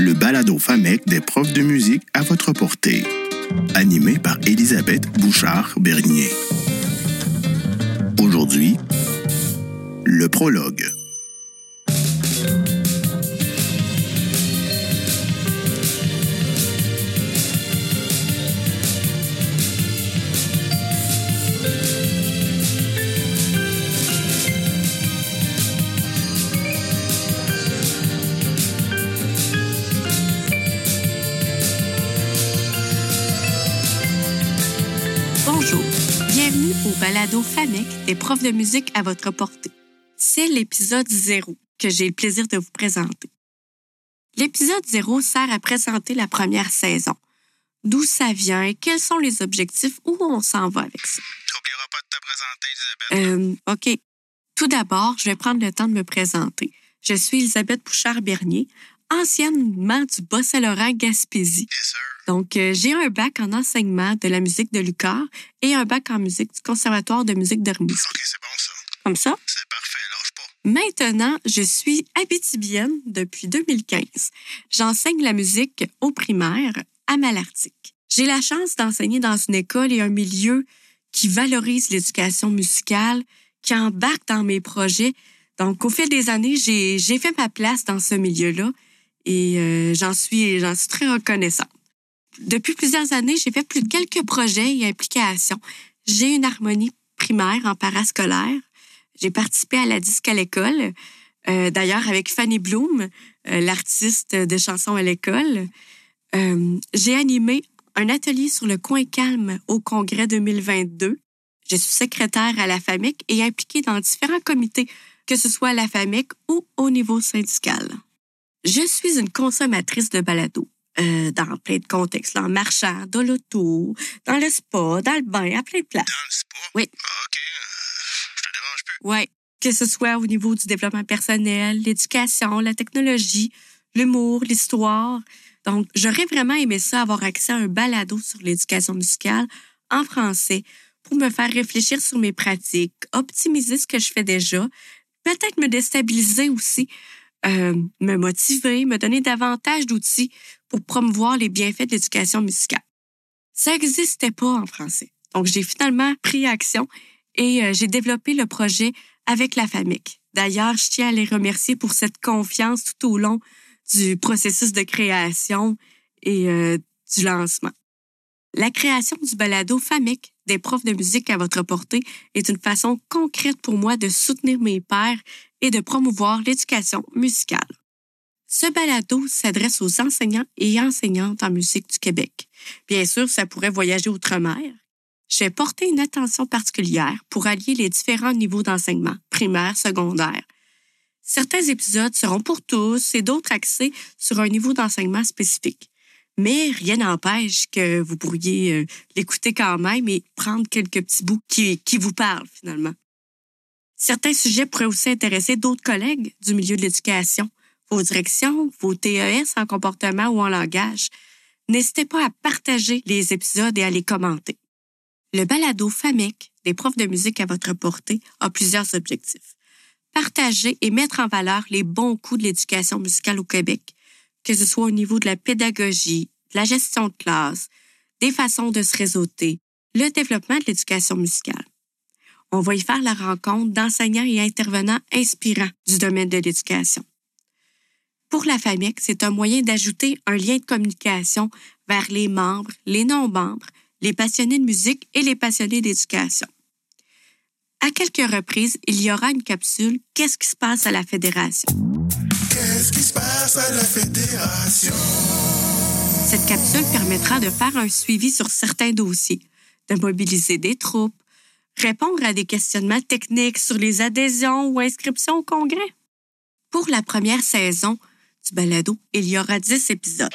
le balado FAMEC des profs de musique à votre portée. Animé par Elisabeth Bouchard-Bernier. Aujourd'hui, le prologue. Bienvenue au balado FAMEC des profs de musique à votre portée. C'est l'épisode 0 que j'ai le plaisir de vous présenter. L'épisode 0 sert à présenter la première saison. D'où ça vient, quels sont les objectifs, où on s'en va avec ça? T'oublieras pas de te présenter, Elisabeth. Euh, OK. Tout d'abord, je vais prendre le temps de me présenter. Je suis Elisabeth Bouchard-Bernier, anciennement du Bas-Saint-Laurent Gaspésie. Yes, sir. Donc, euh, j'ai un bac en enseignement de la musique de Lucar et un bac en musique du Conservatoire de musique de Rimouski. OK, c'est bon, ça. Comme ça, C'est parfait, lâche pas. Maintenant, je suis abitibienne depuis 2015. J'enseigne la musique au primaire à Malartic. J'ai la chance d'enseigner dans une école et un milieu qui valorise l'éducation musicale, qui embarque dans mes projets. Donc, au fil des années, j'ai fait ma place dans ce milieu-là et euh, j'en suis, j'en suis très reconnaissante. Depuis plusieurs années, j'ai fait plus de quelques projets et implications. J'ai une harmonie primaire en parascolaire. J'ai participé à la disque à l'école, euh, d'ailleurs avec Fanny Bloom, euh, l'artiste de chansons à l'école. Euh, j'ai animé un atelier sur le coin calme au congrès 2022. Je suis secrétaire à la FAMIC et impliquée dans différents comités, que ce soit à la FAMIC ou au niveau syndical. Je suis une consommatrice de balado. euh, dans plein de contextes, là, en marchant, dans l'auto, dans le spa, dans le bain, à plein de places. Dans le spa? Oui. Ah, OK. je te dérange plus? Ouais. Que ce soit au niveau du développement personnel, l'éducation, la technologie, l'humour, l'histoire. Donc, j'aurais vraiment aimé ça, avoir accès à un balado sur l'éducation musicale en français pour me faire réfléchir sur mes pratiques, optimiser ce que je fais déjà, peut-être me déstabiliser aussi, euh, me motiver, me donner davantage d'outils pour promouvoir les bienfaits de l'éducation musicale. Ça n'existait pas en français. Donc, j'ai finalement pris action et euh, j'ai développé le projet avec la FAMIC. D'ailleurs, je tiens à les remercier pour cette confiance tout au long du processus de création et euh, du lancement. La création du balado FAMIC des profs de musique à votre portée est une façon concrète pour moi de soutenir mes pairs et de promouvoir l'éducation musicale. Ce balado s'adresse aux enseignants et enseignantes en musique du Québec. Bien sûr, ça pourrait voyager outre-mer. J'ai porté une attention particulière pour allier les différents niveaux d'enseignement, primaire, secondaire. Certains épisodes seront pour tous et d'autres axés sur un niveau d'enseignement spécifique. Mais rien n'empêche que vous pourriez euh, l'écouter quand même et prendre quelques petits bouts qui, qui vous parlent finalement. Certains sujets pourraient aussi intéresser d'autres collègues du milieu de l'éducation, vos directions, vos TES en comportement ou en langage. N'hésitez pas à partager les épisodes et à les commenter. Le balado FAMEC des profs de musique à votre portée a plusieurs objectifs. Partager et mettre en valeur les bons coups de l'éducation musicale au Québec, que ce soit au niveau de la pédagogie, de la gestion de classe, des façons de se réseauter, le développement de l'éducation musicale. On va y faire la rencontre d'enseignants et intervenants inspirants du domaine de l'éducation. Pour la FAMEC, c'est un moyen d'ajouter un lien de communication vers les membres, les non-membres, les passionnés de musique et les passionnés d'éducation. À quelques reprises, il y aura une capsule Qu'est-ce qui se passe à la fédération? Qu'est-ce qui se passe à la fédération? Cette capsule permettra de faire un suivi sur certains dossiers, de mobiliser des troupes, répondre à des questionnements techniques sur les adhésions ou inscriptions au congrès. Pour la première saison du balado, il y aura 10 épisodes.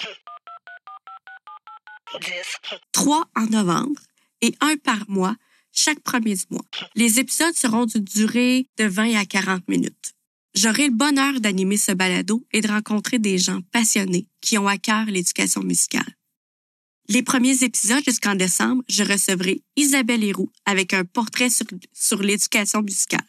Trois en novembre et un par mois chaque premier du mois. Les épisodes seront d'une durée de 20 à 40 minutes. J'aurai le bonheur d'animer ce balado et de rencontrer des gens passionnés qui ont à cœur l'éducation musicale. Les premiers épisodes jusqu'en décembre, je recevrai Isabelle Héroux avec un portrait sur, sur l'éducation musicale.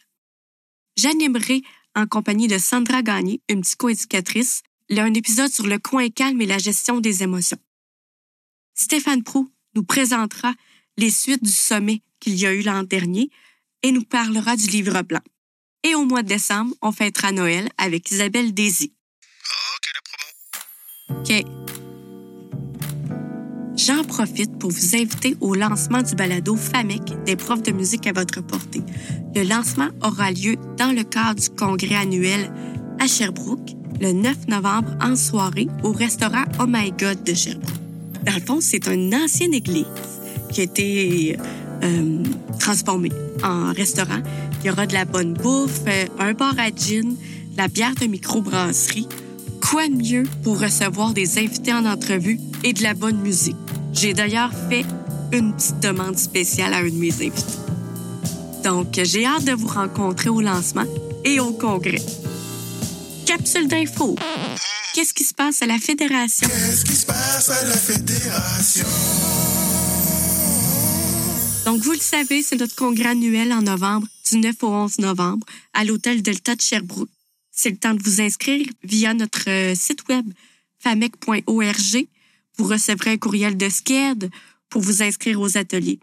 J'animerai en compagnie de Sandra Gagné, une psychoéducatrice, un épisode sur le coin calme et la gestion des émotions. Stéphane Prou nous présentera les suites du sommet qu'il y a eu l'an dernier et nous parlera du livre blanc. Et au mois de décembre, on fêtera Noël avec Isabelle Daisy. OK, la promo. OK. J'en profite pour vous inviter au lancement du balado FAMEC des profs de musique à votre portée. Le lancement aura lieu dans le cadre du congrès annuel à Sherbrooke le 9 novembre en soirée au restaurant Oh My God de Sherbrooke. Dans le fond, c'est une ancienne église qui a été euh, transformée en restaurant. Il y aura de la bonne bouffe, euh, un bar à gin, de la bière de microbrasserie. Quoi de mieux pour recevoir des invités en entrevue et de la bonne musique? J'ai d'ailleurs fait une petite demande spéciale à un de mes invités. Donc, j'ai hâte de vous rencontrer au lancement et au congrès. Capsule d'info. Qu'est-ce qui se passe à la Fédération? Qu'est-ce qui se passe à la fédération? Donc, vous le savez, c'est notre congrès annuel en novembre, du 9 au 11 novembre, à l'hôtel Delta de Sherbrooke. C'est le temps de vous inscrire via notre euh, site web famec.org. Vous recevrez un courriel de SCED pour vous inscrire aux ateliers.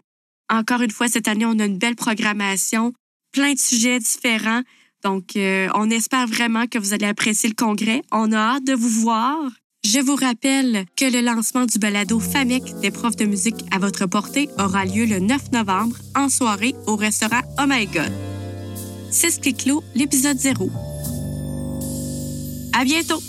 Encore une fois, cette année, on a une belle programmation, plein de sujets différents. Donc, euh, on espère vraiment que vous allez apprécier le congrès. On a hâte de vous voir. Je vous rappelle que le lancement du balado FAMEC des profs de musique à votre portée aura lieu le 9 novembre en soirée au restaurant Oh My God. C'est ce qui clôt l'épisode 0. À bientôt!